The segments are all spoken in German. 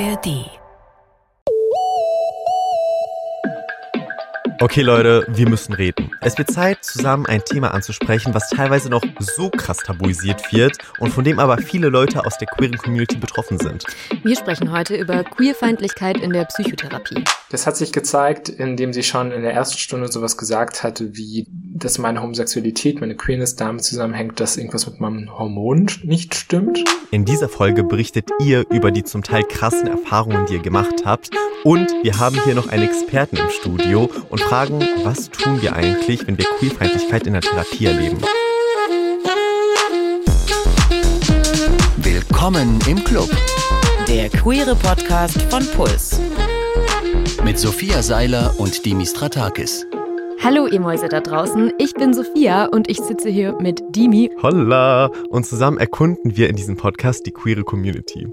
ARD. Okay Leute, wir müssen reden. Es wird Zeit, zusammen ein Thema anzusprechen, was teilweise noch so krass tabuisiert wird und von dem aber viele Leute aus der queeren Community betroffen sind. Wir sprechen heute über Queerfeindlichkeit in der Psychotherapie. Das hat sich gezeigt, indem sie schon in der ersten Stunde sowas gesagt hatte, wie, dass meine Homosexualität, meine Queerness damit zusammenhängt, dass irgendwas mit meinem Hormon nicht stimmt. In dieser Folge berichtet ihr über die zum Teil krassen Erfahrungen, die ihr gemacht habt und wir haben hier noch einen Experten im Studio und fragen, was tun wir eigentlich, wenn wir Queerfeindlichkeit in der Therapie erleben. Willkommen im Club. Der queere Podcast von Puls. Mit Sophia Seiler und Dimis Stratakis. Hallo ihr Mäuse da draußen, ich bin Sophia und ich sitze hier mit Dimi. Holla! Und zusammen erkunden wir in diesem Podcast die queere Community.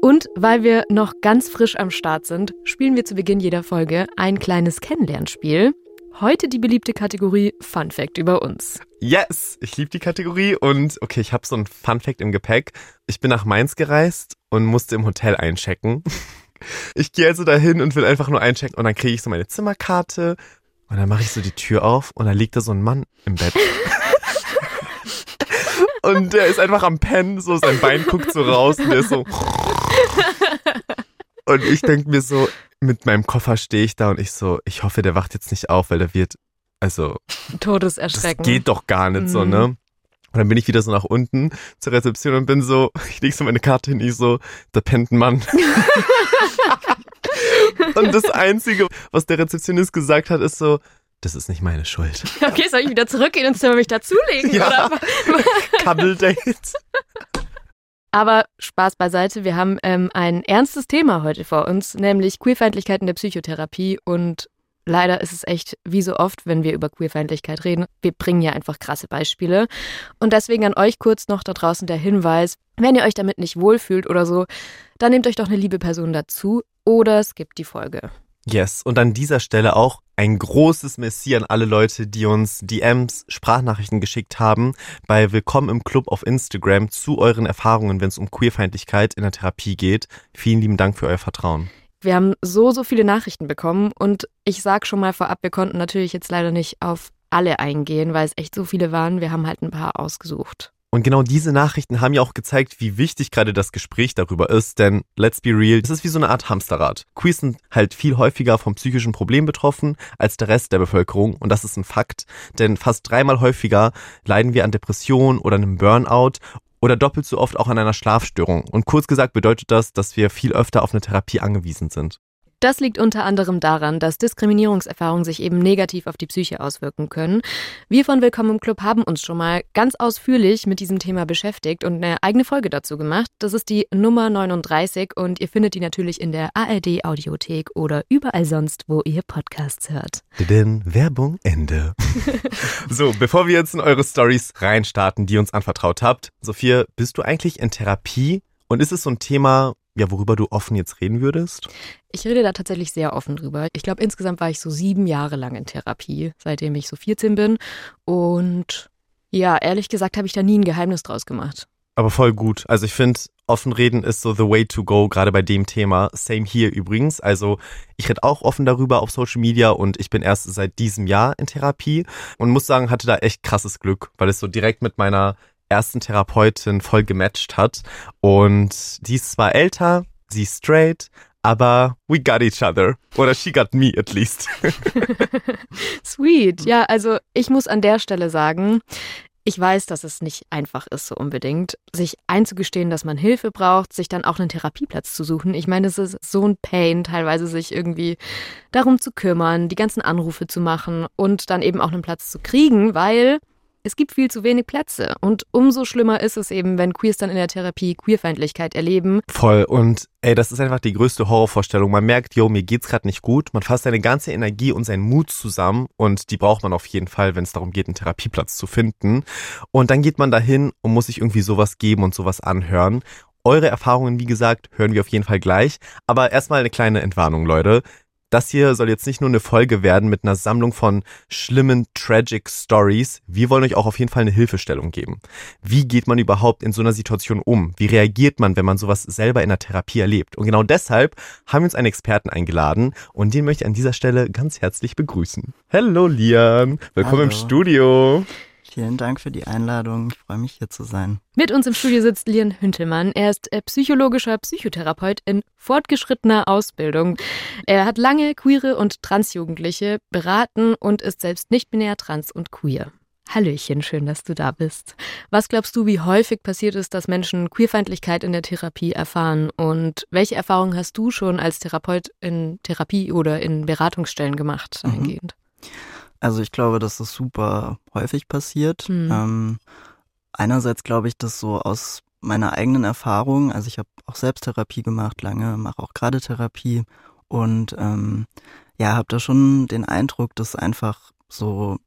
Und weil wir noch ganz frisch am Start sind, spielen wir zu Beginn jeder Folge ein kleines Kennenlernspiel. Heute die beliebte Kategorie Fun Fact über uns. Yes! Ich liebe die Kategorie und okay, ich habe so ein Fun Fact im Gepäck. Ich bin nach Mainz gereist und musste im Hotel einchecken. Ich gehe also dahin und will einfach nur einchecken und dann kriege ich so meine Zimmerkarte und dann mache ich so die Tür auf und da liegt da so ein Mann im Bett. und der ist einfach am Pennen, so sein Bein guckt so raus und der ist so. Und ich denke mir so, mit meinem Koffer stehe ich da und ich so, ich hoffe, der wacht jetzt nicht auf, weil der wird, also. Todeserschrecken. Das geht doch gar nicht mhm. so, ne? Und dann bin ich wieder so nach unten zur Rezeption und bin so, ich leg so meine Karte hin, ich so, da pennt ein Mann. Und das Einzige, was der Rezeptionist gesagt hat, ist so, das ist nicht meine Schuld. Okay, soll ich wieder zurückgehen und Zimmer mich dazulegen? Ja. Oder? Couple-Date. Aber Spaß beiseite, wir haben ähm, ein ernstes Thema heute vor uns, nämlich Queerfeindlichkeit in der Psychotherapie und leider ist es echt wie so oft, wenn wir über Queerfeindlichkeit reden, wir bringen ja einfach krasse Beispiele. Und deswegen an euch kurz noch da draußen der Hinweis, wenn ihr euch damit nicht wohlfühlt oder so, dann nehmt euch doch eine liebe Person dazu oder skippt die Folge. Yes, und an dieser Stelle auch ein großes Merci an alle Leute, die uns DMs, Sprachnachrichten geschickt haben bei Willkommen im Club auf Instagram zu euren Erfahrungen, wenn es um Queerfeindlichkeit in der Therapie geht. Vielen lieben Dank für euer Vertrauen. Wir haben so, so viele Nachrichten bekommen und ich sag schon mal vorab, wir konnten natürlich jetzt leider nicht auf alle eingehen, weil es echt so viele waren. Wir haben halt ein paar ausgesucht. Und genau diese Nachrichten haben ja auch gezeigt, wie wichtig gerade das Gespräch darüber ist, denn let's be real, das ist wie so eine Art Hamsterrad. Queers sind halt viel häufiger vom psychischen Problem betroffen als der Rest der Bevölkerung und das ist ein Fakt, denn fast dreimal häufiger leiden wir an Depression oder einem Burnout oder doppelt so oft auch an einer Schlafstörung. Und kurz gesagt bedeutet das, dass wir viel öfter auf eine Therapie angewiesen sind. Das liegt unter anderem daran, dass Diskriminierungserfahrungen sich eben negativ auf die Psyche auswirken können. Wir von Willkommen im Club haben uns schon mal ganz ausführlich mit diesem Thema beschäftigt und eine eigene Folge dazu gemacht. Das ist die Nummer 39 und ihr findet die natürlich in der ARD Audiothek oder überall sonst, wo ihr Podcasts hört. Denn Werbung Ende. so, bevor wir jetzt in eure Stories reinstarten, die ihr uns anvertraut habt, Sophia, bist du eigentlich in Therapie? Und ist es so ein Thema, ja, worüber du offen jetzt reden würdest? Ich rede da tatsächlich sehr offen drüber. Ich glaube, insgesamt war ich so sieben Jahre lang in Therapie, seitdem ich so 14 bin. Und ja, ehrlich gesagt habe ich da nie ein Geheimnis draus gemacht. Aber voll gut. Also ich finde, offen reden ist so the way to go, gerade bei dem Thema. Same hier übrigens. Also ich rede auch offen darüber auf Social Media und ich bin erst seit diesem Jahr in Therapie und muss sagen, hatte da echt krasses Glück, weil es so direkt mit meiner ersten Therapeutin voll gematcht hat. Und sie ist zwar älter, sie ist straight, aber we got each other. Oder she got me at least. Sweet. Ja, also ich muss an der Stelle sagen, ich weiß, dass es nicht einfach ist, so unbedingt, sich einzugestehen, dass man Hilfe braucht, sich dann auch einen Therapieplatz zu suchen. Ich meine, es ist so ein Pain, teilweise sich irgendwie darum zu kümmern, die ganzen Anrufe zu machen und dann eben auch einen Platz zu kriegen, weil es gibt viel zu wenig Plätze. Und umso schlimmer ist es eben, wenn Queers dann in der Therapie Queerfeindlichkeit erleben. Voll. Und ey, das ist einfach die größte Horrorvorstellung. Man merkt, yo, mir geht's gerade nicht gut. Man fasst seine ganze Energie und seinen Mut zusammen. Und die braucht man auf jeden Fall, wenn es darum geht, einen Therapieplatz zu finden. Und dann geht man dahin und muss sich irgendwie sowas geben und sowas anhören. Eure Erfahrungen, wie gesagt, hören wir auf jeden Fall gleich. Aber erstmal eine kleine Entwarnung, Leute. Das hier soll jetzt nicht nur eine Folge werden mit einer Sammlung von schlimmen, tragic Stories. Wir wollen euch auch auf jeden Fall eine Hilfestellung geben. Wie geht man überhaupt in so einer Situation um? Wie reagiert man, wenn man sowas selber in der Therapie erlebt? Und genau deshalb haben wir uns einen Experten eingeladen und den möchte ich an dieser Stelle ganz herzlich begrüßen. Hallo Lian, willkommen Hallo. im Studio. Vielen Dank für die Einladung. Ich freue mich hier zu sein. Mit uns im Studio sitzt Lian Hüntelmann. Er ist äh, psychologischer Psychotherapeut in fortgeschrittener Ausbildung. Er hat lange queere und Transjugendliche beraten und ist selbst nicht binär trans und queer. Hallöchen, schön, dass du da bist. Was glaubst du, wie häufig passiert ist, dass Menschen Queerfeindlichkeit in der Therapie erfahren? Und welche Erfahrungen hast du schon als Therapeut in Therapie oder in Beratungsstellen gemacht, mhm. eingehend? Also ich glaube, dass das super häufig passiert. Mhm. Ähm, einerseits glaube ich, dass so aus meiner eigenen Erfahrung, also ich habe auch Selbsttherapie gemacht lange, mache auch gerade Therapie und ähm, ja, habe da schon den Eindruck, dass einfach so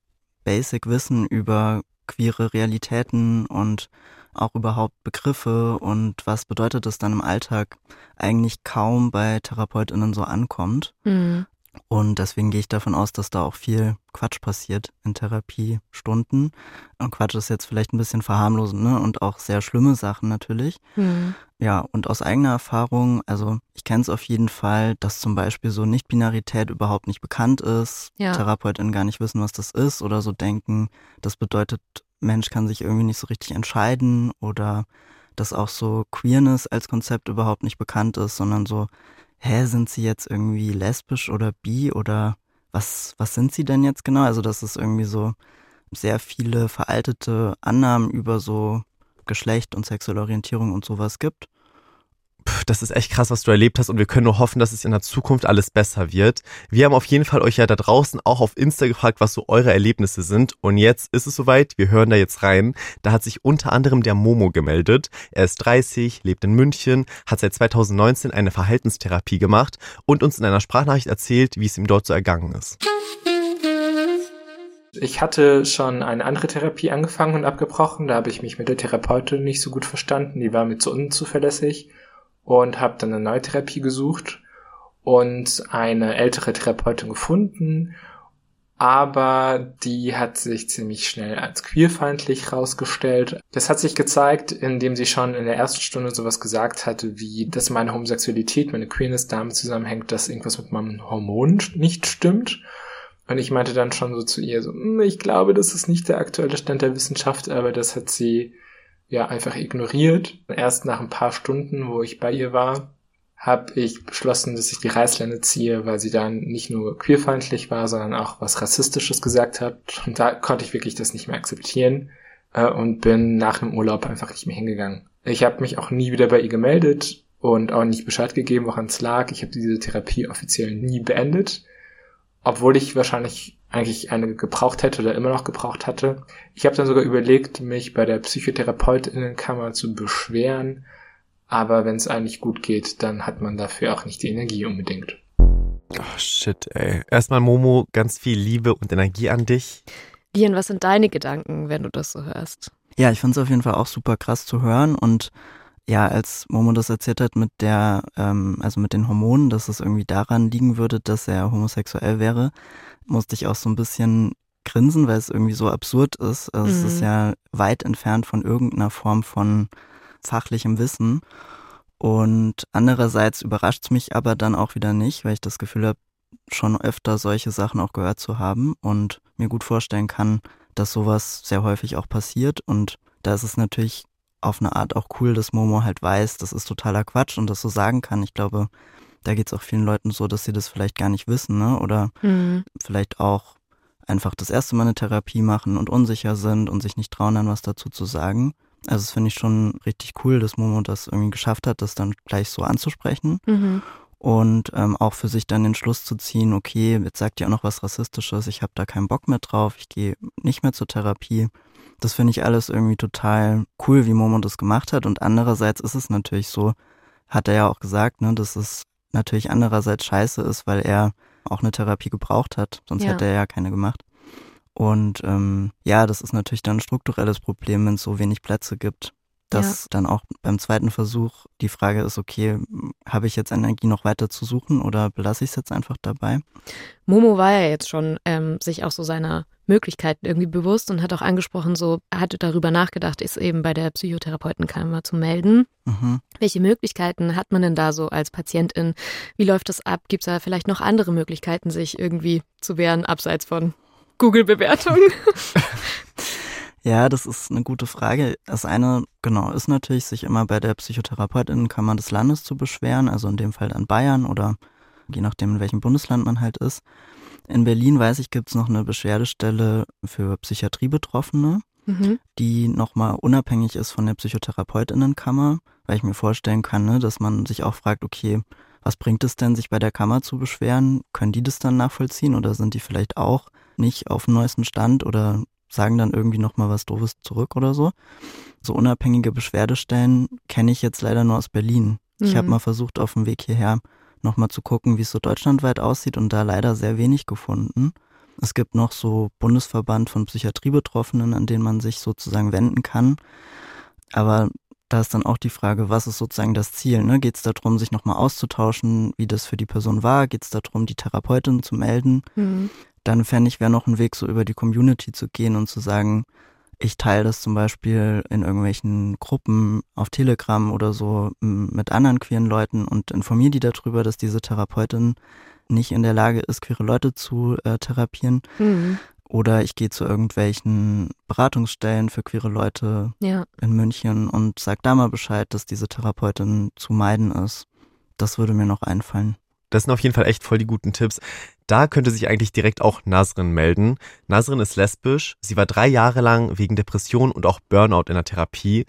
Basic Wissen über queere Realitäten und auch überhaupt Begriffe und was bedeutet das dann im Alltag eigentlich kaum bei Therapeutinnen so ankommt. Mhm. Und deswegen gehe ich davon aus, dass da auch viel Quatsch passiert in Therapiestunden. Und Quatsch ist jetzt vielleicht ein bisschen verharmlosend, ne? Und auch sehr schlimme Sachen natürlich. Mhm. Ja, und aus eigener Erfahrung, also ich kenne es auf jeden Fall, dass zum Beispiel so Nicht-Binarität überhaupt nicht bekannt ist, ja. TherapeutInnen gar nicht wissen, was das ist oder so denken, das bedeutet, Mensch kann sich irgendwie nicht so richtig entscheiden oder dass auch so Queerness als Konzept überhaupt nicht bekannt ist, sondern so hä, sind sie jetzt irgendwie lesbisch oder bi oder was, was sind sie denn jetzt genau? Also, dass es irgendwie so sehr viele veraltete Annahmen über so Geschlecht und sexuelle Orientierung und sowas gibt das ist echt krass, was du erlebt hast und wir können nur hoffen, dass es in der Zukunft alles besser wird. Wir haben auf jeden Fall euch ja da draußen auch auf Insta gefragt, was so eure Erlebnisse sind und jetzt ist es soweit, wir hören da jetzt rein. Da hat sich unter anderem der Momo gemeldet. Er ist 30, lebt in München, hat seit 2019 eine Verhaltenstherapie gemacht und uns in einer Sprachnachricht erzählt, wie es ihm dort so ergangen ist. Ich hatte schon eine andere Therapie angefangen und abgebrochen. Da habe ich mich mit der Therapeutin nicht so gut verstanden. Die war mir zu unzuverlässig und habe dann eine neue Therapie gesucht und eine ältere Therapeutin gefunden, aber die hat sich ziemlich schnell als queerfeindlich rausgestellt. Das hat sich gezeigt, indem sie schon in der ersten Stunde sowas gesagt hatte, wie, dass meine Homosexualität, meine Queerness damit zusammenhängt, dass irgendwas mit meinem Hormon nicht stimmt. Und ich meinte dann schon so zu ihr so, hm, ich glaube, das ist nicht der aktuelle Stand der Wissenschaft, aber das hat sie ja einfach ignoriert. Erst nach ein paar Stunden, wo ich bei ihr war, habe ich beschlossen, dass ich die Reißleine ziehe, weil sie dann nicht nur queerfeindlich war, sondern auch was Rassistisches gesagt hat. Und da konnte ich wirklich das nicht mehr akzeptieren äh, und bin nach dem Urlaub einfach nicht mehr hingegangen. Ich habe mich auch nie wieder bei ihr gemeldet und auch nicht Bescheid gegeben, woran es lag. Ich habe diese Therapie offiziell nie beendet, obwohl ich wahrscheinlich eigentlich eine gebraucht hätte oder immer noch gebraucht hatte. Ich habe dann sogar überlegt, mich bei der Psychotherapeutinnenkammer zu beschweren, aber wenn es eigentlich gut geht, dann hat man dafür auch nicht die Energie unbedingt. Oh shit, ey. Erstmal Momo, ganz viel Liebe und Energie an dich. Lian, was sind deine Gedanken, wenn du das so hörst? Ja, ich fand es auf jeden Fall auch super krass zu hören und ja, als Momo das erzählt hat mit der, ähm, also mit den Hormonen, dass es irgendwie daran liegen würde, dass er homosexuell wäre, musste ich auch so ein bisschen grinsen, weil es irgendwie so absurd ist. Also mhm. Es ist mhm. ja weit entfernt von irgendeiner Form von fachlichem Wissen. Und andererseits überrascht es mich aber dann auch wieder nicht, weil ich das Gefühl habe, schon öfter solche Sachen auch gehört zu haben und mir gut vorstellen kann, dass sowas sehr häufig auch passiert. Und da ist es natürlich auf eine Art auch cool, dass Momo halt weiß, das ist totaler Quatsch und das so sagen kann. Ich glaube, da geht es auch vielen Leuten so, dass sie das vielleicht gar nicht wissen, ne? Oder mhm. vielleicht auch einfach das erste Mal eine Therapie machen und unsicher sind und sich nicht trauen, dann was dazu zu sagen. Also das finde ich schon richtig cool, dass Momo das irgendwie geschafft hat, das dann gleich so anzusprechen. Mhm. Und ähm, auch für sich dann den Schluss zu ziehen, okay, jetzt sagt ihr auch noch was Rassistisches, ich habe da keinen Bock mehr drauf, ich gehe nicht mehr zur Therapie. Das finde ich alles irgendwie total cool, wie Momo das gemacht hat. Und andererseits ist es natürlich so, hat er ja auch gesagt, ne, dass es natürlich andererseits scheiße ist, weil er auch eine Therapie gebraucht hat, sonst ja. hätte er ja keine gemacht. Und ähm, ja, das ist natürlich dann ein strukturelles Problem, wenn es so wenig Plätze gibt, dass ja. dann auch beim zweiten Versuch die Frage ist, okay, habe ich jetzt Energie noch weiter zu suchen oder belasse ich es jetzt einfach dabei? Momo war ja jetzt schon ähm, sich auch so seiner Möglichkeiten irgendwie bewusst und hat auch angesprochen, so er hatte darüber nachgedacht, ist eben bei der Psychotherapeutenkammer zu melden. Mhm. Welche Möglichkeiten hat man denn da so als Patientin? Wie läuft das ab? Gibt es da vielleicht noch andere Möglichkeiten, sich irgendwie zu wehren, abseits von Google-Bewertungen? Ja, das ist eine gute Frage. Das eine, genau, ist natürlich, sich immer bei der Psychotherapeutinnenkammer des Landes zu beschweren, also in dem Fall dann Bayern oder je nachdem, in welchem Bundesland man halt ist. In Berlin, weiß ich, gibt es noch eine Beschwerdestelle für Psychiatriebetroffene, mhm. die nochmal unabhängig ist von der Psychotherapeutinnenkammer, weil ich mir vorstellen kann, ne, dass man sich auch fragt, okay, was bringt es denn, sich bei der Kammer zu beschweren? Können die das dann nachvollziehen oder sind die vielleicht auch nicht auf dem neuesten Stand oder sagen dann irgendwie nochmal was Doofes zurück oder so. So unabhängige Beschwerdestellen kenne ich jetzt leider nur aus Berlin. Mhm. Ich habe mal versucht, auf dem Weg hierher nochmal zu gucken, wie es so deutschlandweit aussieht und da leider sehr wenig gefunden. Es gibt noch so Bundesverband von Psychiatriebetroffenen, an den man sich sozusagen wenden kann. Aber da ist dann auch die Frage, was ist sozusagen das Ziel? Ne? Geht es darum, sich nochmal auszutauschen, wie das für die Person war? Geht es darum, die Therapeutin zu melden? Mhm dann fände ich, wäre noch ein Weg, so über die Community zu gehen und zu sagen, ich teile das zum Beispiel in irgendwelchen Gruppen auf Telegram oder so mit anderen queeren Leuten und informiere die darüber, dass diese Therapeutin nicht in der Lage ist, queere Leute zu äh, therapieren. Mhm. Oder ich gehe zu irgendwelchen Beratungsstellen für queere Leute ja. in München und sage da mal Bescheid, dass diese Therapeutin zu meiden ist. Das würde mir noch einfallen. Das sind auf jeden Fall echt voll die guten Tipps. Da könnte sich eigentlich direkt auch Nasrin melden. Nasrin ist lesbisch. Sie war drei Jahre lang wegen Depression und auch Burnout in der Therapie.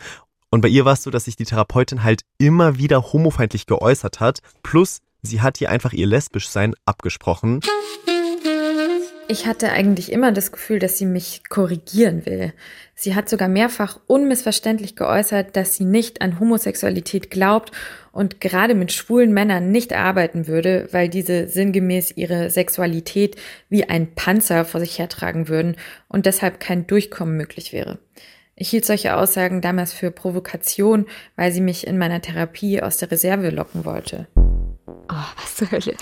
Und bei ihr war es so, dass sich die Therapeutin halt immer wieder homofeindlich geäußert hat. Plus, sie hat ihr einfach ihr Lesbischsein abgesprochen. Ich hatte eigentlich immer das Gefühl, dass sie mich korrigieren will. Sie hat sogar mehrfach unmissverständlich geäußert, dass sie nicht an Homosexualität glaubt und gerade mit schwulen Männern nicht arbeiten würde, weil diese sinngemäß ihre Sexualität wie ein Panzer vor sich hertragen würden und deshalb kein Durchkommen möglich wäre. Ich hielt solche Aussagen damals für Provokation, weil sie mich in meiner Therapie aus der Reserve locken wollte. Oh, was zur Hölle.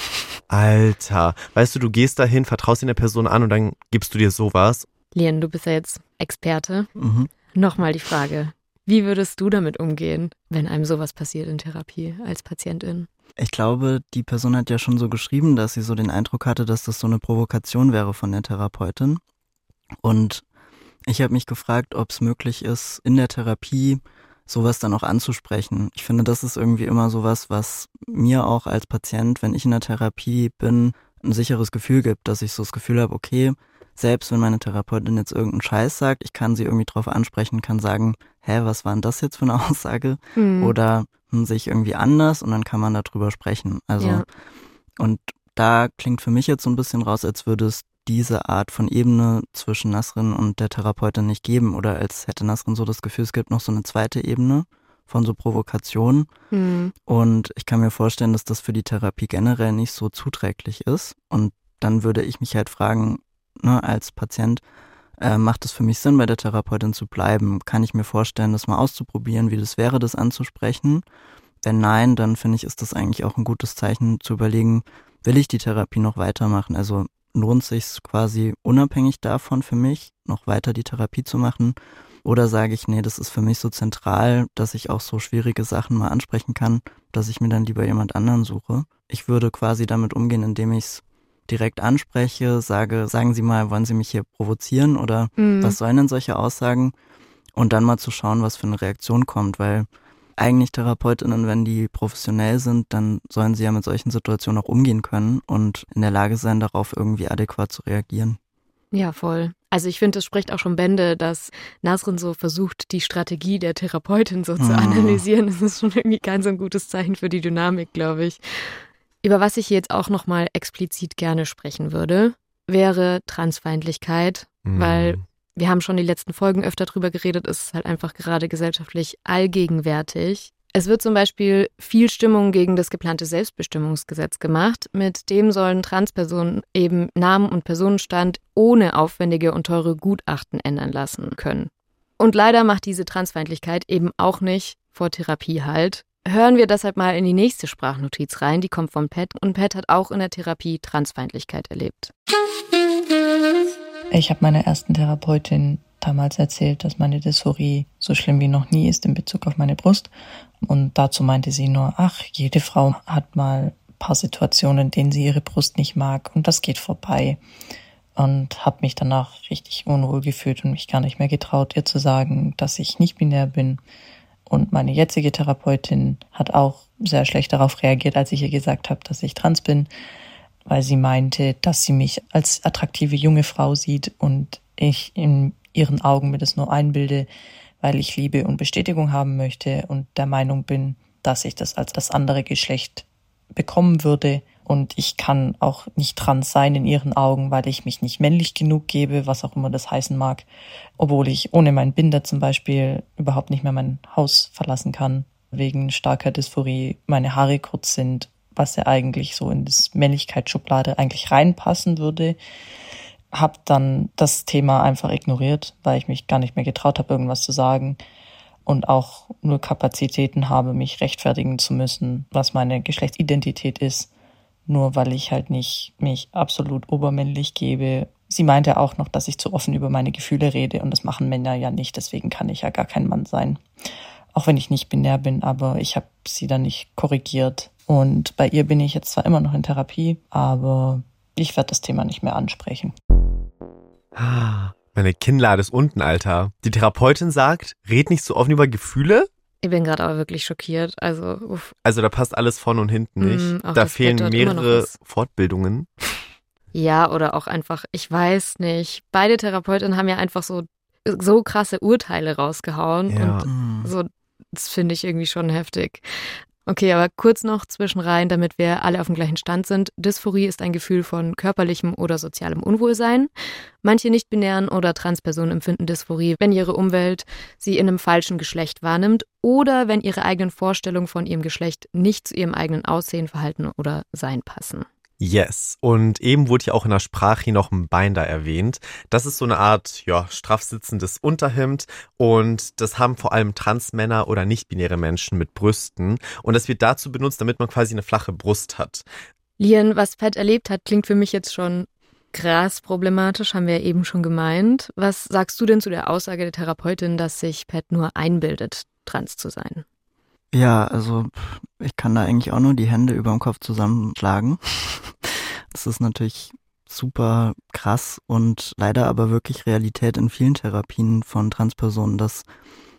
Alter, weißt du, du gehst dahin, vertraust in der Person an und dann gibst du dir sowas. Lien, du bist ja jetzt Experte. Mhm. Nochmal die Frage. Wie würdest du damit umgehen, wenn einem sowas passiert in Therapie als Patientin? Ich glaube, die Person hat ja schon so geschrieben, dass sie so den Eindruck hatte, dass das so eine Provokation wäre von der Therapeutin. Und ich habe mich gefragt, ob es möglich ist, in der Therapie sowas dann auch anzusprechen. Ich finde, das ist irgendwie immer sowas, was mir auch als Patient, wenn ich in der Therapie bin, ein sicheres Gefühl gibt, dass ich so das Gefühl habe, okay, selbst wenn meine Therapeutin jetzt irgendeinen Scheiß sagt, ich kann sie irgendwie drauf ansprechen, kann sagen, hä, was war denn das jetzt für eine Aussage? Mhm. Oder hm, sehe ich irgendwie anders und dann kann man darüber sprechen. Also, ja. und da klingt für mich jetzt so ein bisschen raus, als würde es diese Art von Ebene zwischen Nasrin und der Therapeutin nicht geben oder als hätte Nasrin so das Gefühl, es gibt noch so eine zweite Ebene von so Provokationen. Mhm. Und ich kann mir vorstellen, dass das für die Therapie generell nicht so zuträglich ist. Und dann würde ich mich halt fragen, ne, als Patient, äh, macht es für mich Sinn, bei der Therapeutin zu bleiben? Kann ich mir vorstellen, das mal auszuprobieren, wie das wäre, das anzusprechen? Wenn nein, dann finde ich, ist das eigentlich auch ein gutes Zeichen zu überlegen, will ich die Therapie noch weitermachen? Also lohnt sich quasi unabhängig davon für mich, noch weiter die Therapie zu machen? Oder sage ich, nee, das ist für mich so zentral, dass ich auch so schwierige Sachen mal ansprechen kann, dass ich mir dann lieber jemand anderen suche. Ich würde quasi damit umgehen, indem ich es direkt anspreche, sage, sagen Sie mal, wollen Sie mich hier provozieren oder mhm. was sollen denn solche Aussagen? Und dann mal zu schauen, was für eine Reaktion kommt, weil eigentlich Therapeutinnen, wenn die professionell sind, dann sollen sie ja mit solchen Situationen auch umgehen können und in der Lage sein, darauf irgendwie adäquat zu reagieren. Ja, voll. Also ich finde, es spricht auch schon Bände, dass Nasrin so versucht, die Strategie der Therapeutin so zu hm. analysieren. Das ist schon irgendwie kein so ein gutes Zeichen für die Dynamik, glaube ich. Über was ich jetzt auch nochmal explizit gerne sprechen würde, wäre Transfeindlichkeit, mhm. weil wir haben schon die letzten Folgen öfter drüber geredet, ist halt einfach gerade gesellschaftlich allgegenwärtig. Es wird zum Beispiel viel Stimmung gegen das geplante Selbstbestimmungsgesetz gemacht. Mit dem sollen Transpersonen eben Namen und Personenstand ohne aufwendige und teure Gutachten ändern lassen können. Und leider macht diese Transfeindlichkeit eben auch nicht vor Therapie halt. Hören wir deshalb mal in die nächste Sprachnotiz rein, die kommt von Pat und Pat hat auch in der Therapie Transfeindlichkeit erlebt. Ich habe meiner ersten Therapeutin damals erzählt, dass meine Dysphorie so schlimm wie noch nie ist in Bezug auf meine Brust. Und dazu meinte sie nur, ach, jede Frau hat mal ein paar Situationen, in denen sie ihre Brust nicht mag und das geht vorbei. Und habe mich danach richtig unwohl gefühlt und mich gar nicht mehr getraut, ihr zu sagen, dass ich nicht binär bin. Und meine jetzige Therapeutin hat auch sehr schlecht darauf reagiert, als ich ihr gesagt habe, dass ich trans bin, weil sie meinte, dass sie mich als attraktive junge Frau sieht und ich in ihren Augen mir das nur einbilde, weil ich Liebe und Bestätigung haben möchte und der Meinung bin, dass ich das als das andere Geschlecht bekommen würde. Und ich kann auch nicht trans sein in ihren Augen, weil ich mich nicht männlich genug gebe, was auch immer das heißen mag, obwohl ich ohne meinen Binder zum Beispiel überhaupt nicht mehr mein Haus verlassen kann, wegen starker Dysphorie meine Haare kurz sind, was ja eigentlich so in das Männlichkeitsschublade eigentlich reinpassen würde habe dann das Thema einfach ignoriert, weil ich mich gar nicht mehr getraut habe, irgendwas zu sagen und auch nur Kapazitäten habe, mich rechtfertigen zu müssen, was meine Geschlechtsidentität ist, nur weil ich halt nicht mich absolut obermännlich gebe. Sie meinte auch noch, dass ich zu offen über meine Gefühle rede und das machen Männer ja nicht, deswegen kann ich ja gar kein Mann sein. Auch wenn ich nicht binär bin, aber ich habe sie dann nicht korrigiert. Und bei ihr bin ich jetzt zwar immer noch in Therapie, aber ich werde das Thema nicht mehr ansprechen. Ah, meine Kinnlade ist unten, Alter. Die Therapeutin sagt, red nicht so offen über Gefühle. Ich bin gerade aber wirklich schockiert. Also, uff. also da passt alles vorne und hinten nicht. Mm, da fehlen mehrere Fortbildungen. Ja, oder auch einfach, ich weiß nicht. Beide Therapeutinnen haben ja einfach so, so krasse Urteile rausgehauen. Ja. Und mm. so, das finde ich irgendwie schon heftig. Okay, aber kurz noch zwischenrein, damit wir alle auf dem gleichen Stand sind. Dysphorie ist ein Gefühl von körperlichem oder sozialem Unwohlsein. Manche nicht-binären oder Transpersonen empfinden Dysphorie, wenn ihre Umwelt sie in einem falschen Geschlecht wahrnimmt oder wenn ihre eigenen Vorstellungen von ihrem Geschlecht nicht zu ihrem eigenen Aussehen, Verhalten oder Sein passen. Yes. Und eben wurde ja auch in der Sprache noch ein Binder erwähnt. Das ist so eine Art, ja, straff sitzendes Unterhemd. Und das haben vor allem Transmänner oder nicht-binäre Menschen mit Brüsten. Und das wird dazu benutzt, damit man quasi eine flache Brust hat. Lian, was Pat erlebt hat, klingt für mich jetzt schon krass problematisch, haben wir ja eben schon gemeint. Was sagst du denn zu der Aussage der Therapeutin, dass sich Pat nur einbildet, trans zu sein? Ja, also ich kann da eigentlich auch nur die Hände über dem Kopf zusammenschlagen. Das ist natürlich super krass und leider aber wirklich Realität in vielen Therapien von Transpersonen, dass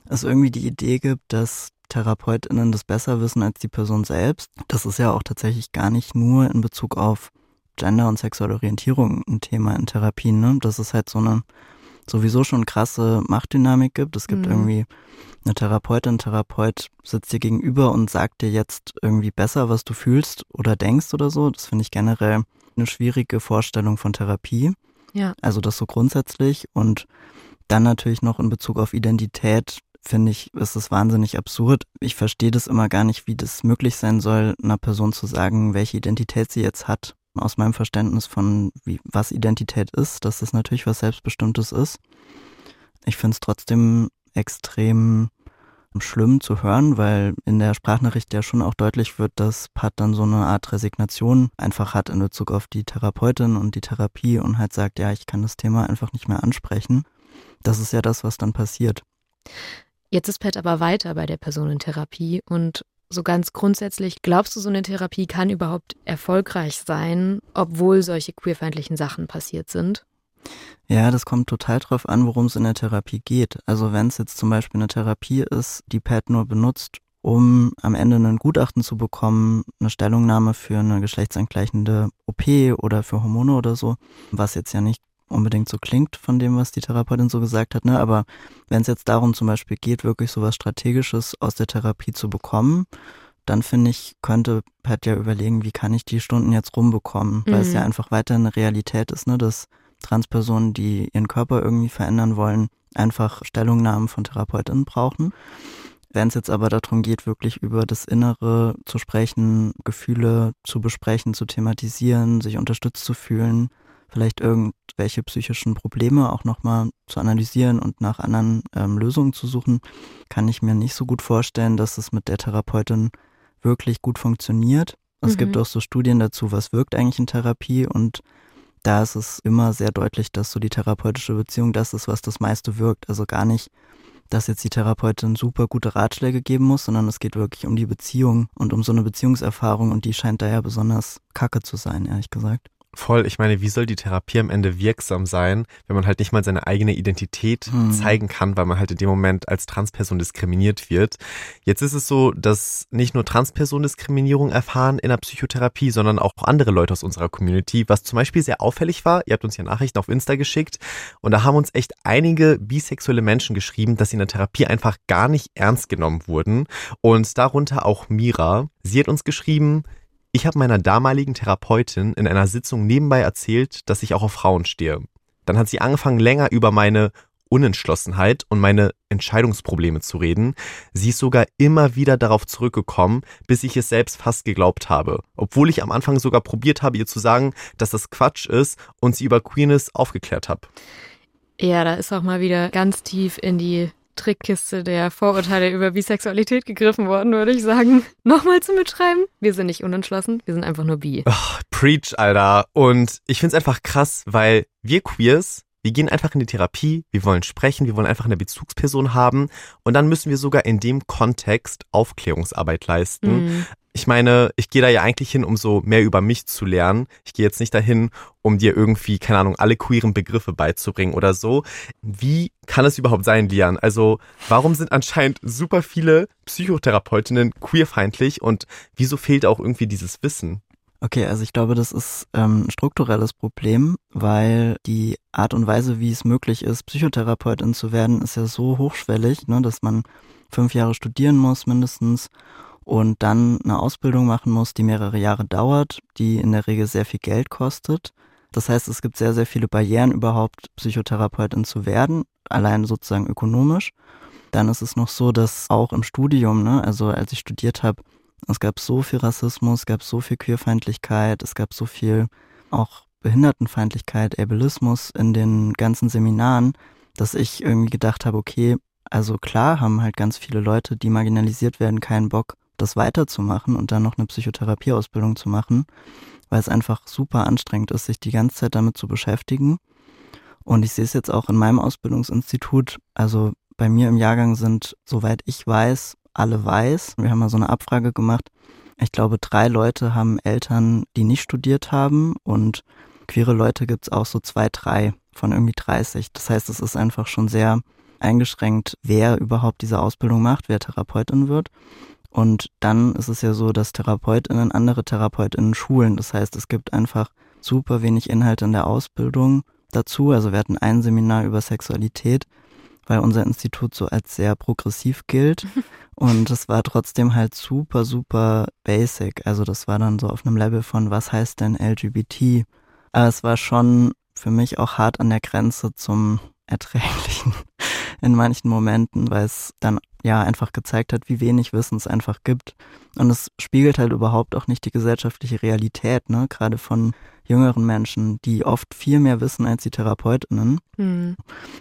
es irgendwie die Idee gibt, dass TherapeutInnen das besser wissen als die Person selbst. Das ist ja auch tatsächlich gar nicht nur in Bezug auf Gender und sexuelle Orientierung ein Thema in Therapien, ne? Das ist halt so eine sowieso schon krasse Machtdynamik gibt. Es gibt mhm. irgendwie eine Therapeutin, Therapeut sitzt dir gegenüber und sagt dir jetzt irgendwie besser, was du fühlst oder denkst oder so. Das finde ich generell eine schwierige Vorstellung von Therapie. Ja. Also das so grundsätzlich und dann natürlich noch in Bezug auf Identität finde ich, ist es wahnsinnig absurd. Ich verstehe das immer gar nicht, wie das möglich sein soll, einer Person zu sagen, welche Identität sie jetzt hat aus meinem Verständnis von, wie, was Identität ist, dass das natürlich was Selbstbestimmtes ist. Ich finde es trotzdem extrem schlimm zu hören, weil in der Sprachnachricht ja schon auch deutlich wird, dass Pat dann so eine Art Resignation einfach hat in Bezug auf die Therapeutin und die Therapie und halt sagt, ja, ich kann das Thema einfach nicht mehr ansprechen. Das ist ja das, was dann passiert. Jetzt ist Pat aber weiter bei der Personentherapie und so ganz grundsätzlich, glaubst du, so eine Therapie kann überhaupt erfolgreich sein, obwohl solche queerfeindlichen Sachen passiert sind? Ja, das kommt total drauf an, worum es in der Therapie geht. Also wenn es jetzt zum Beispiel eine Therapie ist, die Pat nur benutzt, um am Ende ein Gutachten zu bekommen, eine Stellungnahme für eine geschlechtsangleichende OP oder für Hormone oder so, was jetzt ja nicht unbedingt so klingt von dem, was die Therapeutin so gesagt hat. Ne? Aber wenn es jetzt darum zum Beispiel geht, wirklich so was Strategisches aus der Therapie zu bekommen, dann finde ich, könnte Pat ja überlegen, wie kann ich die Stunden jetzt rumbekommen, mhm. weil es ja mhm. einfach weiter eine Realität ist, ne, dass Transpersonen, die ihren Körper irgendwie verändern wollen, einfach Stellungnahmen von Therapeutinnen brauchen. Wenn es jetzt aber darum geht, wirklich über das Innere zu sprechen, Gefühle zu besprechen, zu thematisieren, sich unterstützt zu fühlen, vielleicht irgendwelche psychischen Probleme auch nochmal zu analysieren und nach anderen ähm, Lösungen zu suchen, kann ich mir nicht so gut vorstellen, dass es mit der Therapeutin wirklich gut funktioniert. Es mhm. gibt auch so Studien dazu, was wirkt eigentlich in Therapie und da ist es immer sehr deutlich, dass so die therapeutische Beziehung das ist, was das meiste wirkt. Also gar nicht, dass jetzt die Therapeutin super gute Ratschläge geben muss, sondern es geht wirklich um die Beziehung und um so eine Beziehungserfahrung und die scheint da ja besonders kacke zu sein, ehrlich gesagt. Voll, ich meine, wie soll die Therapie am Ende wirksam sein, wenn man halt nicht mal seine eigene Identität mhm. zeigen kann, weil man halt in dem Moment als Transperson diskriminiert wird. Jetzt ist es so, dass nicht nur Transpersonen Diskriminierung erfahren in der Psychotherapie, sondern auch andere Leute aus unserer Community, was zum Beispiel sehr auffällig war. Ihr habt uns ja Nachrichten auf Insta geschickt und da haben uns echt einige bisexuelle Menschen geschrieben, dass sie in der Therapie einfach gar nicht ernst genommen wurden und darunter auch Mira. Sie hat uns geschrieben, ich habe meiner damaligen Therapeutin in einer Sitzung nebenbei erzählt, dass ich auch auf Frauen stehe. Dann hat sie angefangen, länger über meine Unentschlossenheit und meine Entscheidungsprobleme zu reden. Sie ist sogar immer wieder darauf zurückgekommen, bis ich es selbst fast geglaubt habe. Obwohl ich am Anfang sogar probiert habe, ihr zu sagen, dass das Quatsch ist und sie über Queerness aufgeklärt habe. Ja, da ist auch mal wieder ganz tief in die Trickkiste der Vorurteile über Bisexualität gegriffen worden, würde ich sagen. Nochmal zu mitschreiben. Wir sind nicht unentschlossen, wir sind einfach nur bi. Oh, preach, Alter. Und ich finde es einfach krass, weil wir Queers, wir gehen einfach in die Therapie, wir wollen sprechen, wir wollen einfach eine Bezugsperson haben und dann müssen wir sogar in dem Kontext Aufklärungsarbeit leisten. Mhm. Ich meine, ich gehe da ja eigentlich hin, um so mehr über mich zu lernen. Ich gehe jetzt nicht dahin, um dir irgendwie, keine Ahnung, alle queeren Begriffe beizubringen oder so. Wie kann es überhaupt sein, Lian? Also, warum sind anscheinend super viele Psychotherapeutinnen queerfeindlich und wieso fehlt auch irgendwie dieses Wissen? Okay, also ich glaube, das ist ähm, ein strukturelles Problem, weil die Art und Weise, wie es möglich ist, Psychotherapeutin zu werden, ist ja so hochschwellig, ne, dass man fünf Jahre studieren muss mindestens und dann eine Ausbildung machen muss, die mehrere Jahre dauert, die in der Regel sehr viel Geld kostet. Das heißt, es gibt sehr, sehr viele Barrieren überhaupt, Psychotherapeutin zu werden, allein sozusagen ökonomisch. Dann ist es noch so, dass auch im Studium, ne, also als ich studiert habe, es gab so viel Rassismus, es gab so viel Queerfeindlichkeit, es gab so viel auch Behindertenfeindlichkeit, Ableismus in den ganzen Seminaren, dass ich irgendwie gedacht habe, okay, also klar haben halt ganz viele Leute, die marginalisiert werden, keinen Bock, das weiterzumachen und dann noch eine Psychotherapieausbildung zu machen, weil es einfach super anstrengend ist, sich die ganze Zeit damit zu beschäftigen. Und ich sehe es jetzt auch in meinem Ausbildungsinstitut. Also bei mir im Jahrgang sind, soweit ich weiß, alle weiß. Wir haben mal so eine Abfrage gemacht. Ich glaube, drei Leute haben Eltern, die nicht studiert haben und queere Leute gibt es auch so zwei, drei von irgendwie 30. Das heißt, es ist einfach schon sehr eingeschränkt, wer überhaupt diese Ausbildung macht, wer Therapeutin wird. Und dann ist es ja so, dass TherapeutInnen andere TherapeutInnen schulen. Das heißt, es gibt einfach super wenig Inhalte in der Ausbildung dazu. Also wir hatten ein Seminar über Sexualität, weil unser Institut so als sehr progressiv gilt. Und es war trotzdem halt super, super basic. Also das war dann so auf einem Level von, was heißt denn LGBT? Aber es war schon für mich auch hart an der Grenze zum Erträglichen in manchen Momenten, weil es dann ja einfach gezeigt hat, wie wenig Wissen es einfach gibt. Und es spiegelt halt überhaupt auch nicht die gesellschaftliche Realität, ne? Gerade von jüngeren Menschen, die oft viel mehr wissen als die TherapeutInnen. Mhm.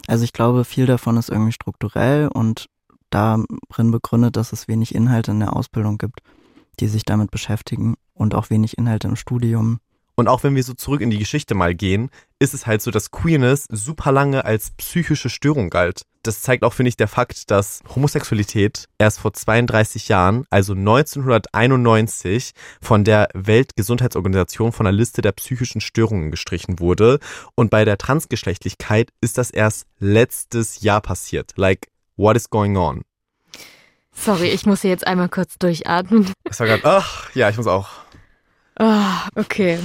Also ich glaube, viel davon ist irgendwie strukturell und darin begründet, dass es wenig Inhalte in der Ausbildung gibt, die sich damit beschäftigen und auch wenig Inhalte im Studium. Und auch wenn wir so zurück in die Geschichte mal gehen, ist es halt so, dass Queerness super lange als psychische Störung galt. Das zeigt auch, finde ich, der Fakt, dass Homosexualität erst vor 32 Jahren, also 1991, von der Weltgesundheitsorganisation von der Liste der psychischen Störungen gestrichen wurde. Und bei der Transgeschlechtlichkeit ist das erst letztes Jahr passiert. Like, what is going on? Sorry, ich muss hier jetzt einmal kurz durchatmen. Ich war gerade, ach, ja, ich muss auch. Ah, okay.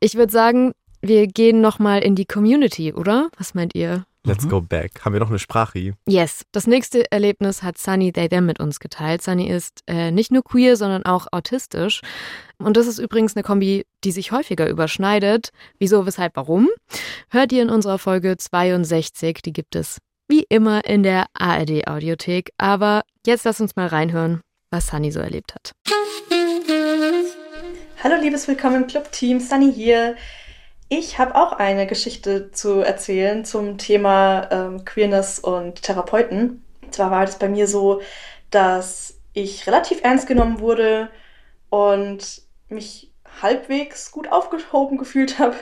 Ich würde sagen, wir gehen nochmal in die Community, oder? Was meint ihr? Let's mhm. go back. Haben wir noch eine Sprache? Yes. Das nächste Erlebnis hat Sunny They Them mit uns geteilt. Sunny ist äh, nicht nur queer, sondern auch autistisch. Und das ist übrigens eine Kombi, die sich häufiger überschneidet. Wieso, weshalb, warum? Hört ihr in unserer Folge 62. Die gibt es wie immer in der ARD Audiothek. Aber jetzt lass uns mal reinhören, was Sunny so erlebt hat. Hallo liebes Willkommen im Club-Team, Sunny hier. Ich habe auch eine Geschichte zu erzählen zum Thema ähm, Queerness und Therapeuten. Zwar war es bei mir so, dass ich relativ ernst genommen wurde und mich halbwegs gut aufgehoben gefühlt habe,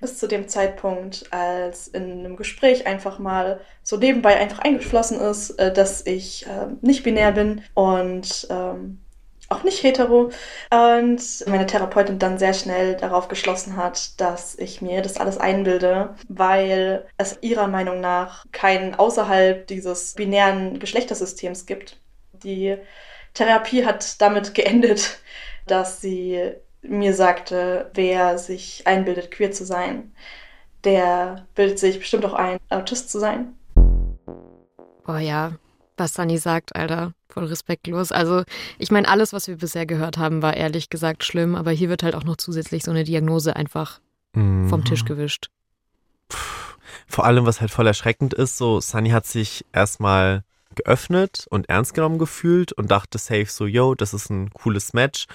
bis zu dem Zeitpunkt, als in einem Gespräch einfach mal so nebenbei einfach eingeflossen ist, äh, dass ich äh, nicht binär bin und ähm, auch nicht hetero. Und meine Therapeutin dann sehr schnell darauf geschlossen hat, dass ich mir das alles einbilde, weil es ihrer Meinung nach keinen außerhalb dieses binären Geschlechtersystems gibt. Die Therapie hat damit geendet, dass sie mir sagte, wer sich einbildet, queer zu sein, der bildet sich bestimmt auch ein, Autist zu sein. Oh ja, was Sunny sagt, Alter, voll respektlos. Also, ich meine, alles, was wir bisher gehört haben, war ehrlich gesagt schlimm, aber hier wird halt auch noch zusätzlich so eine Diagnose einfach mhm. vom Tisch gewischt. Vor allem, was halt voll erschreckend ist, so Sunny hat sich erstmal geöffnet und ernst genommen gefühlt und dachte safe so, yo, das ist ein cooles Match.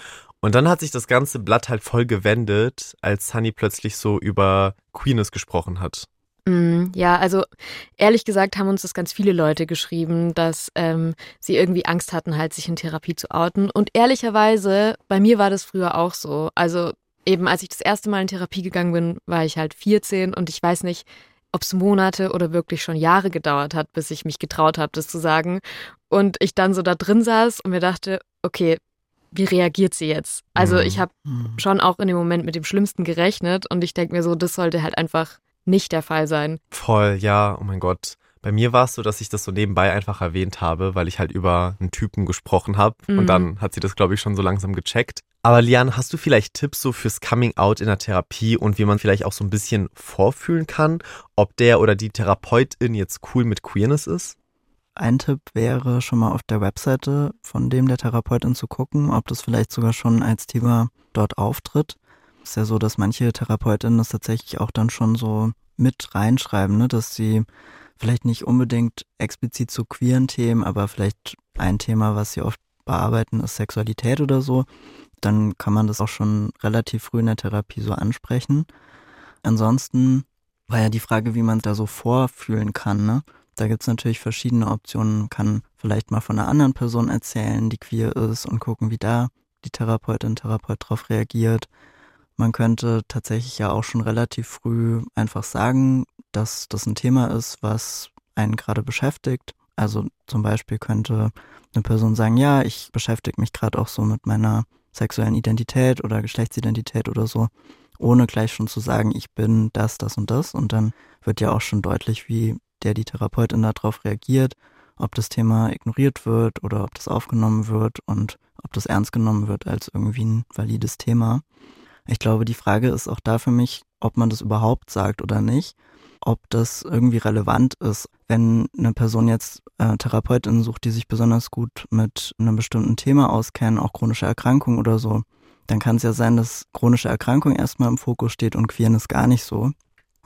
Und dann hat sich das ganze Blatt halt voll gewendet, als Sunny plötzlich so über Queerness gesprochen hat. Mm, ja, also ehrlich gesagt haben uns das ganz viele Leute geschrieben, dass ähm, sie irgendwie Angst hatten, halt sich in Therapie zu outen. Und ehrlicherweise, bei mir war das früher auch so. Also eben als ich das erste Mal in Therapie gegangen bin, war ich halt 14 und ich weiß nicht, ob es Monate oder wirklich schon Jahre gedauert hat, bis ich mich getraut habe, das zu sagen. Und ich dann so da drin saß und mir dachte, okay, wie reagiert sie jetzt? Also mhm. ich habe mhm. schon auch in dem Moment mit dem Schlimmsten gerechnet und ich denke mir so, das sollte halt einfach nicht der Fall sein. Voll, ja, oh mein Gott. Bei mir war es so, dass ich das so nebenbei einfach erwähnt habe, weil ich halt über einen Typen gesprochen habe mhm. und dann hat sie das, glaube ich, schon so langsam gecheckt. Aber Lian, hast du vielleicht Tipps so fürs Coming Out in der Therapie und wie man vielleicht auch so ein bisschen vorfühlen kann, ob der oder die Therapeutin jetzt cool mit Queerness ist? Ein Tipp wäre schon mal auf der Webseite von dem der Therapeutin zu gucken, ob das vielleicht sogar schon als Thema dort auftritt ist ja so, dass manche Therapeutinnen das tatsächlich auch dann schon so mit reinschreiben, ne? dass sie vielleicht nicht unbedingt explizit zu queeren Themen, aber vielleicht ein Thema, was sie oft bearbeiten, ist Sexualität oder so. Dann kann man das auch schon relativ früh in der Therapie so ansprechen. Ansonsten war ja die Frage, wie man da so vorfühlen kann. Ne? Da gibt's natürlich verschiedene Optionen. Man kann vielleicht mal von einer anderen Person erzählen, die queer ist und gucken, wie da die Therapeutin, Therapeut drauf reagiert. Man könnte tatsächlich ja auch schon relativ früh einfach sagen, dass das ein Thema ist, was einen gerade beschäftigt. Also zum Beispiel könnte eine Person sagen, ja, ich beschäftige mich gerade auch so mit meiner sexuellen Identität oder Geschlechtsidentität oder so, ohne gleich schon zu sagen, ich bin das, das und das. Und dann wird ja auch schon deutlich, wie der die Therapeutin darauf reagiert, ob das Thema ignoriert wird oder ob das aufgenommen wird und ob das ernst genommen wird als irgendwie ein valides Thema. Ich glaube, die Frage ist auch da für mich, ob man das überhaupt sagt oder nicht, ob das irgendwie relevant ist. Wenn eine Person jetzt äh, Therapeutinnen sucht, die sich besonders gut mit einem bestimmten Thema auskennen, auch chronische Erkrankungen oder so, dann kann es ja sein, dass chronische Erkrankung erstmal im Fokus steht und Queerness gar nicht so.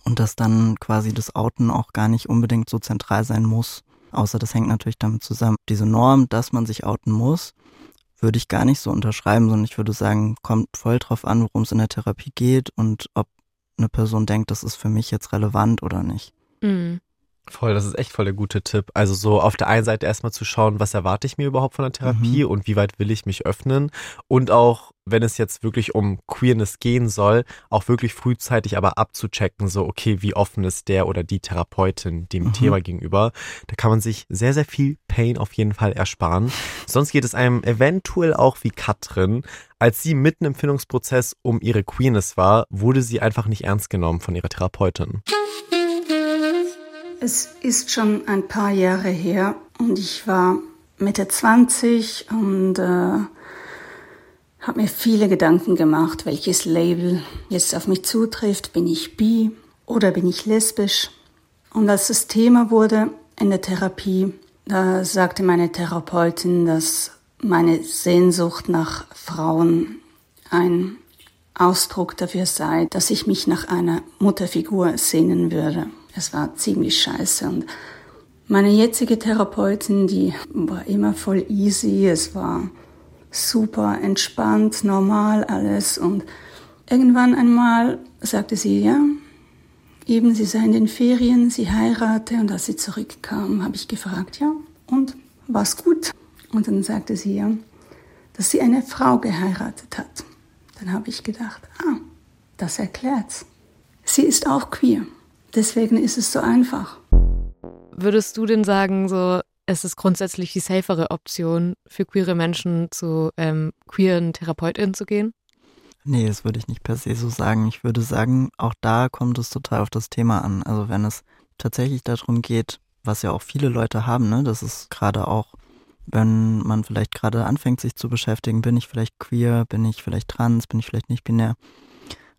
Und dass dann quasi das Outen auch gar nicht unbedingt so zentral sein muss. Außer das hängt natürlich damit zusammen. Diese Norm, dass man sich outen muss, würde ich gar nicht so unterschreiben, sondern ich würde sagen, kommt voll drauf an, worum es in der Therapie geht und ob eine Person denkt, das ist für mich jetzt relevant oder nicht. Mhm. Voll, das ist echt voll der gute Tipp. Also so auf der einen Seite erstmal zu schauen, was erwarte ich mir überhaupt von der Therapie mhm. und wie weit will ich mich öffnen. Und auch, wenn es jetzt wirklich um Queerness gehen soll, auch wirklich frühzeitig aber abzuchecken, so, okay, wie offen ist der oder die Therapeutin dem mhm. Thema gegenüber. Da kann man sich sehr, sehr viel Pain auf jeden Fall ersparen. Sonst geht es einem eventuell auch wie Katrin. Als sie mitten im Findungsprozess um ihre Queerness war, wurde sie einfach nicht ernst genommen von ihrer Therapeutin. Es ist schon ein paar Jahre her und ich war Mitte 20 und äh, habe mir viele Gedanken gemacht, welches Label jetzt auf mich zutrifft. Bin ich bi oder bin ich lesbisch? Und als das Thema wurde in der Therapie, da sagte meine Therapeutin, dass meine Sehnsucht nach Frauen ein Ausdruck dafür sei, dass ich mich nach einer Mutterfigur sehnen würde. Es war ziemlich scheiße. Und meine jetzige Therapeutin, die war immer voll easy. Es war super entspannt, normal alles. Und irgendwann einmal sagte sie, ja, eben sie sei in den Ferien, sie heirate und als sie zurückkam, habe ich gefragt, ja, und war's gut? Und dann sagte sie, ja, dass sie eine Frau geheiratet hat. Dann habe ich gedacht, ah, das erklärt's. Sie ist auch queer. Deswegen ist es so einfach. Würdest du denn sagen, so, es ist grundsätzlich die safere Option für queere Menschen zu ähm, queeren TherapeutInnen zu gehen? Nee, das würde ich nicht per se so sagen. Ich würde sagen, auch da kommt es total auf das Thema an. Also wenn es tatsächlich darum geht, was ja auch viele Leute haben, ne, das ist gerade auch, wenn man vielleicht gerade anfängt, sich zu beschäftigen, bin ich vielleicht queer, bin ich vielleicht trans, bin ich vielleicht nicht binär,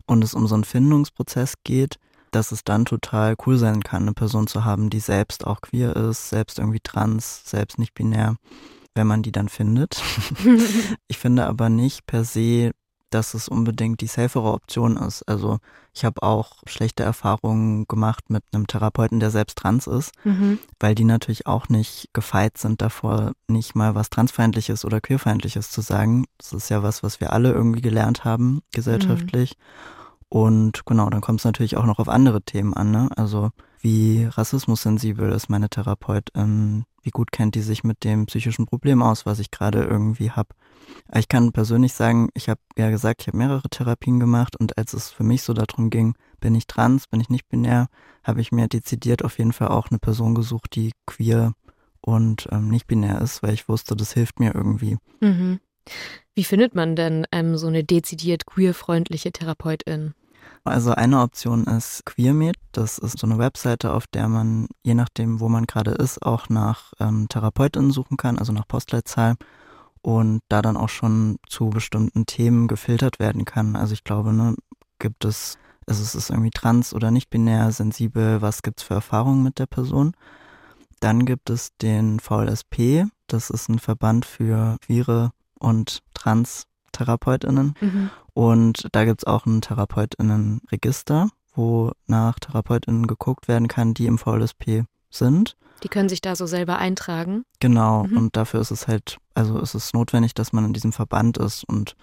und es um so einen Findungsprozess geht, dass es dann total cool sein kann, eine Person zu haben, die selbst auch queer ist, selbst irgendwie trans, selbst nicht binär, wenn man die dann findet. ich finde aber nicht per se, dass es unbedingt die safere Option ist. Also ich habe auch schlechte Erfahrungen gemacht mit einem Therapeuten, der selbst trans ist, mhm. weil die natürlich auch nicht gefeit sind davor, nicht mal was transfeindliches oder queerfeindliches zu sagen. Das ist ja was, was wir alle irgendwie gelernt haben, gesellschaftlich. Mhm. Und genau, dann kommt es natürlich auch noch auf andere Themen an. Ne? Also wie rassismussensibel ist meine Therapeutin? Wie gut kennt die sich mit dem psychischen Problem aus, was ich gerade irgendwie habe? Ich kann persönlich sagen, ich habe ja gesagt, ich habe mehrere Therapien gemacht und als es für mich so darum ging, bin ich trans, bin ich nicht binär, habe ich mir dezidiert auf jeden Fall auch eine Person gesucht, die queer und ähm, nicht binär ist, weil ich wusste, das hilft mir irgendwie. Mhm. Wie findet man denn ähm, so eine dezidiert queerfreundliche Therapeutin? Also eine Option ist QueerMed. Das ist so eine Webseite, auf der man, je nachdem, wo man gerade ist, auch nach ähm, TherapeutInnen suchen kann, also nach Postleitzahl und da dann auch schon zu bestimmten Themen gefiltert werden kann. Also ich glaube, ne, gibt es, ist es irgendwie trans oder nicht binär, sensibel, was gibt es für Erfahrungen mit der Person? Dann gibt es den VLSP, das ist ein Verband für queere und trans TherapeutInnen. Mhm. Und da gibt es auch ein TherapeutInnen-Register, wo nach TherapeutInnen geguckt werden kann, die im VLSP sind. Die können sich da so selber eintragen. Genau, mhm. und dafür ist es halt, also ist es notwendig, dass man in diesem Verband ist und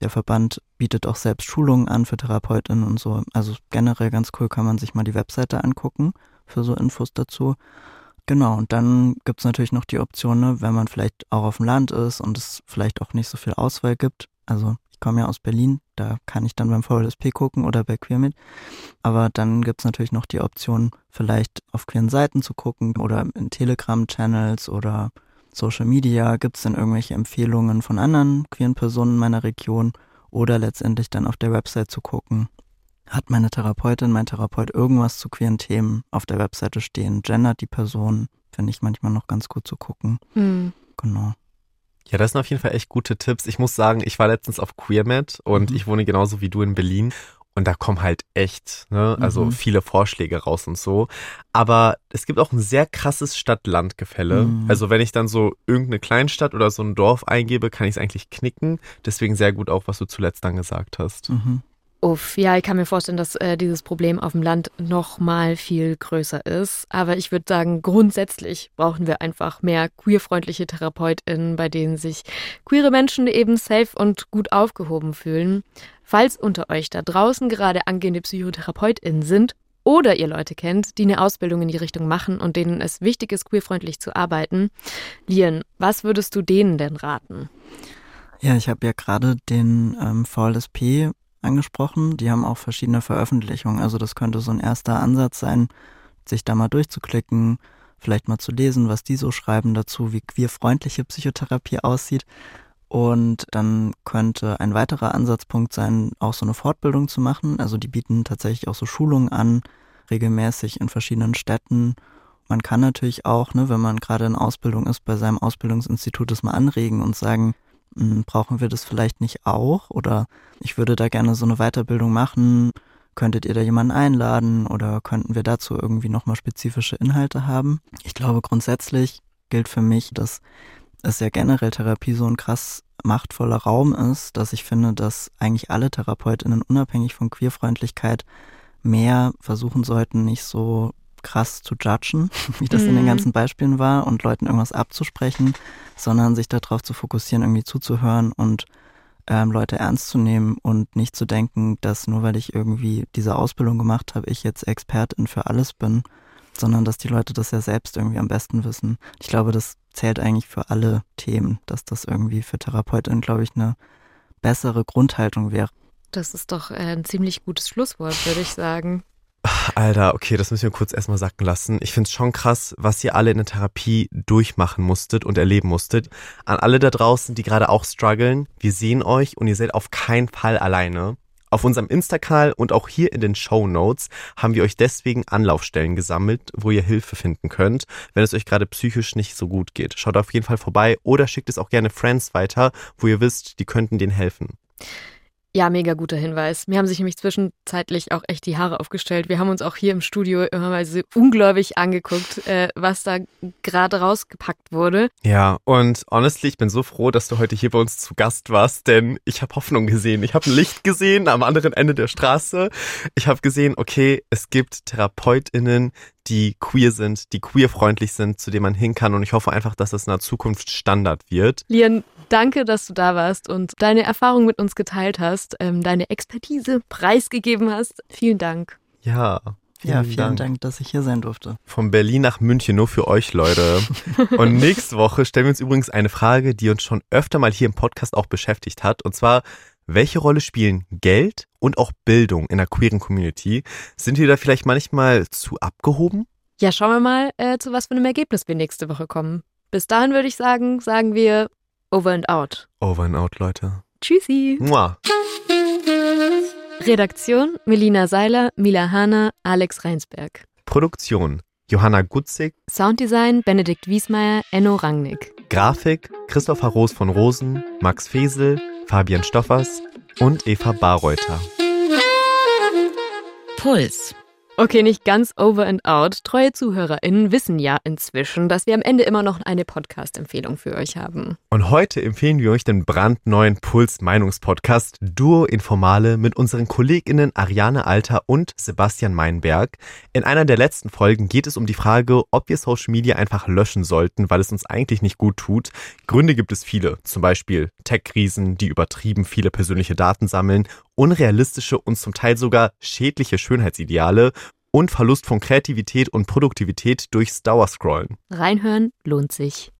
der Verband bietet auch selbst Schulungen an für TherapeutInnen und so. Also generell ganz cool kann man sich mal die Webseite angucken für so Infos dazu. Genau, und dann gibt's natürlich noch die Option, ne, wenn man vielleicht auch auf dem Land ist und es vielleicht auch nicht so viel Auswahl gibt. Also ich komme ja aus Berlin, da kann ich dann beim VLSP gucken oder bei Queermit. Aber dann gibt's natürlich noch die Option, vielleicht auf queeren Seiten zu gucken oder in Telegram-Channels oder Social Media. Gibt's denn irgendwelche Empfehlungen von anderen queeren Personen in meiner Region oder letztendlich dann auf der Website zu gucken, hat meine Therapeutin, mein Therapeut irgendwas zu queeren Themen auf der Webseite stehen? Gendert die Person? Finde ich manchmal noch ganz gut zu gucken. Mhm. Genau. Ja, das sind auf jeden Fall echt gute Tipps. Ich muss sagen, ich war letztens auf QueerMed und mhm. ich wohne genauso wie du in Berlin. Und da kommen halt echt, ne, also mhm. viele Vorschläge raus und so. Aber es gibt auch ein sehr krasses Stadt-Land-Gefälle. Mhm. Also wenn ich dann so irgendeine Kleinstadt oder so ein Dorf eingebe, kann ich es eigentlich knicken. Deswegen sehr gut auch, was du zuletzt dann gesagt hast. Mhm. Uff, ja, ich kann mir vorstellen, dass äh, dieses Problem auf dem Land noch mal viel größer ist. Aber ich würde sagen, grundsätzlich brauchen wir einfach mehr queerfreundliche TherapeutInnen, bei denen sich queere Menschen eben safe und gut aufgehoben fühlen. Falls unter euch da draußen gerade angehende PsychotherapeutInnen sind oder ihr Leute kennt, die eine Ausbildung in die Richtung machen und denen es wichtig ist, queerfreundlich zu arbeiten, Lian, was würdest du denen denn raten? Ja, ich habe ja gerade den ähm, VLSP angesprochen. Die haben auch verschiedene Veröffentlichungen. Also das könnte so ein erster Ansatz sein, sich da mal durchzuklicken, vielleicht mal zu lesen, was die so schreiben dazu, wie queerfreundliche Psychotherapie aussieht. Und dann könnte ein weiterer Ansatzpunkt sein, auch so eine Fortbildung zu machen. Also die bieten tatsächlich auch so Schulungen an, regelmäßig in verschiedenen Städten. Man kann natürlich auch, ne, wenn man gerade in Ausbildung ist, bei seinem Ausbildungsinstitut das mal anregen und sagen, brauchen wir das vielleicht nicht auch? Oder ich würde da gerne so eine Weiterbildung machen. Könntet ihr da jemanden einladen oder könnten wir dazu irgendwie nochmal spezifische Inhalte haben? Ich glaube, grundsätzlich gilt für mich, dass es ja generell Therapie so ein krass machtvoller Raum ist, dass ich finde, dass eigentlich alle Therapeutinnen unabhängig von Queerfreundlichkeit mehr versuchen sollten, nicht so krass zu judgen, wie das mhm. in den mhm. ganzen Beispielen war und Leuten irgendwas abzusprechen, sondern sich darauf zu fokussieren, irgendwie zuzuhören und ähm, Leute ernst zu nehmen und nicht zu denken, dass nur weil ich irgendwie diese Ausbildung gemacht habe, ich jetzt Expertin für alles bin, sondern dass die Leute das ja selbst irgendwie am besten wissen. Ich glaube, das zählt eigentlich für alle Themen, dass das irgendwie für Therapeutinnen, glaube ich, eine bessere Grundhaltung wäre. Das ist doch äh, ein ziemlich gutes Schlusswort, würde ich sagen. Alter, okay, das müssen wir kurz erstmal sacken lassen. Ich finde es schon krass, was ihr alle in der Therapie durchmachen musstet und erleben musstet. An alle da draußen, die gerade auch strugglen, wir sehen euch und ihr seid auf keinen Fall alleine. Auf unserem Insta-Kanal und auch hier in den Show Notes haben wir euch deswegen Anlaufstellen gesammelt, wo ihr Hilfe finden könnt, wenn es euch gerade psychisch nicht so gut geht. Schaut auf jeden Fall vorbei oder schickt es auch gerne Friends weiter, wo ihr wisst, die könnten denen helfen. Ja, mega guter Hinweis. Mir haben sich nämlich zwischenzeitlich auch echt die Haare aufgestellt. Wir haben uns auch hier im Studio immer mal so ungläubig angeguckt, äh, was da gerade rausgepackt wurde. Ja, und honestly, ich bin so froh, dass du heute hier bei uns zu Gast warst, denn ich habe Hoffnung gesehen. Ich habe ein Licht gesehen am anderen Ende der Straße. Ich habe gesehen, okay, es gibt TherapeutInnen, die queer sind, die queerfreundlich sind, zu denen man hin kann. Und ich hoffe einfach, dass das in der Zukunft Standard wird. Lian, danke, dass du da warst und deine Erfahrung mit uns geteilt hast, ähm, deine Expertise preisgegeben hast. Vielen Dank. Ja. Vielen ja, vielen Dank. Dank, dass ich hier sein durfte. Von Berlin nach München nur für euch, Leute. und nächste Woche stellen wir uns übrigens eine Frage, die uns schon öfter mal hier im Podcast auch beschäftigt hat. Und zwar, welche Rolle spielen Geld und auch Bildung in der queeren Community? Sind wir da vielleicht manchmal zu abgehoben? Ja, schauen wir mal, äh, zu was für einem Ergebnis wir nächste Woche kommen. Bis dahin würde ich sagen, sagen wir over and out. Over and out, Leute. Tschüssi. Mua. Redaktion Melina Seiler, Mila Hahner, Alex Reinsberg. Produktion Johanna Gutzig. Sounddesign Benedikt Wiesmeier, Enno Rangnick. Grafik Christopher Roos von Rosen, Max Fesel, Fabian Stoffers und Eva Barreuter. Puls. Okay, nicht ganz over and out. Treue ZuhörerInnen wissen ja inzwischen, dass wir am Ende immer noch eine Podcast-Empfehlung für euch haben. Und heute empfehlen wir euch den brandneuen Puls-Meinungspodcast Duo Informale mit unseren KollegInnen Ariane Alter und Sebastian Meinberg. In einer der letzten Folgen geht es um die Frage, ob wir Social Media einfach löschen sollten, weil es uns eigentlich nicht gut tut. Gründe gibt es viele, zum Beispiel Tech-Krisen, die übertrieben viele persönliche Daten sammeln unrealistische und zum Teil sogar schädliche Schönheitsideale und Verlust von Kreativität und Produktivität durchs Dauerscrollen. Reinhören lohnt sich.